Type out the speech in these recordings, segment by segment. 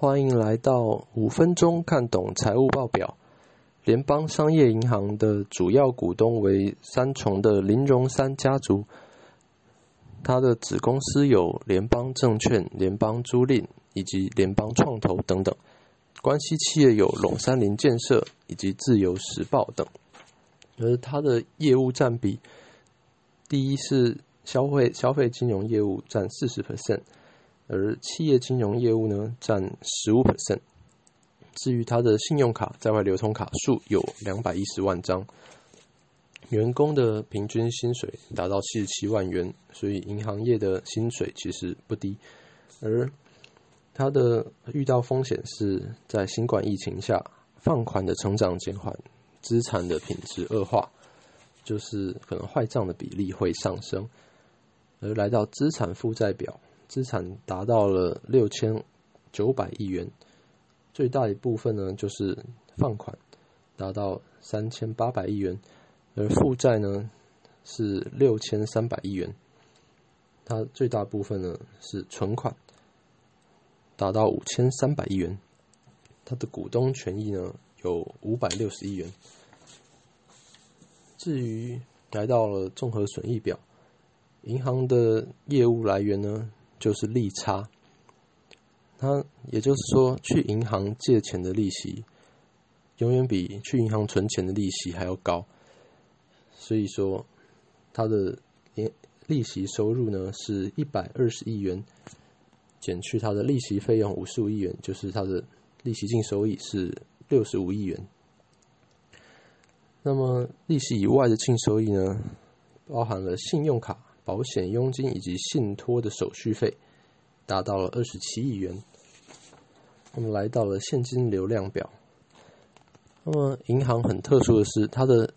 欢迎来到五分钟看懂财务报表。联邦商业银行的主要股东为三重的林荣三家族，它的子公司有联邦证券、联邦租赁以及联邦创投等等。关系企业有龙山林建设以及自由时报等。而它的业务占比，第一是消费消费金融业务占四十 percent。而企业金融业务呢，占十五 percent。至于它的信用卡在外流通卡数有两百一十万张，员工的平均薪水达到七十七万元，所以银行业的薪水其实不低。而它的遇到风险是在新冠疫情下，放款的成长减缓，资产的品质恶化，就是可能坏账的比例会上升，而来到资产负债表。资产达到了六千九百亿元，最大一部分呢就是放款达到三千八百亿元，而负债呢是六千三百亿元，它最大部分呢是存款达到五千三百亿元，它的股东权益呢有五百六十亿元。至于来到了综合损益表，银行的业务来源呢？就是利差，那也就是说，去银行借钱的利息永远比去银行存钱的利息还要高，所以说它的利利息收入呢是一百二十亿元，减去它的利息费用五十五亿元，就是它的利息净收益是六十五亿元。那么利息以外的净收益呢，包含了信用卡。保险佣金以及信托的手续费达到了二十七亿元。我们来到了现金流量表。那么银行很特殊的是，它的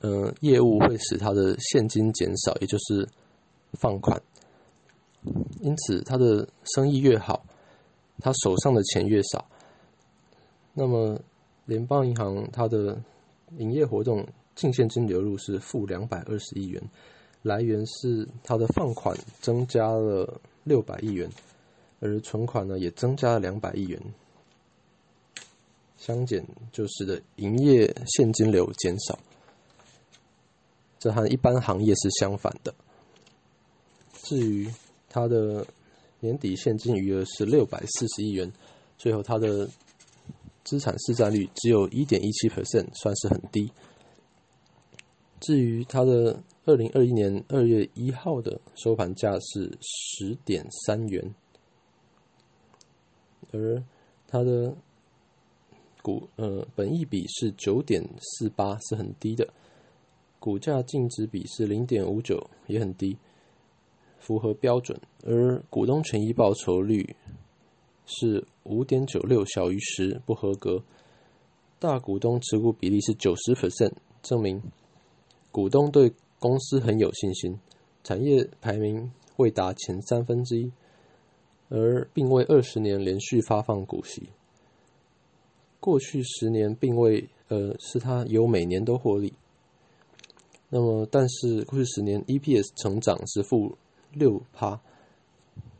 呃业务会使它的现金减少，也就是放款。因此，它的生意越好，它手上的钱越少。那么联邦银行它的营业活动净现金流入是负两百二十亿元。来源是它的放款增加了六百亿元，而存款呢也增加了两百亿元，相减就是的营业现金流减少，这和一般行业是相反的。至于它的年底现金余额是六百四十亿元，最后它的资产市占率只有一点一七 percent，算是很低。至于它的二零二一年二月一号的收盘价是十点三元，而它的股呃本益比是九点四八，是很低的，股价净值比是零点五九，也很低，符合标准。而股东权益报酬率是五点九六，小于十，不合格。大股东持股比例是九十 percent，证明。股东对公司很有信心，产业排名未达前三分之一，而并未二十年连续发放股息。过去十年并未，呃，是它有每年都获利。那么，但是过去十年 EPS 成长是负六趴，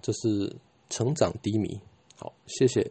这是成长低迷。好，谢谢。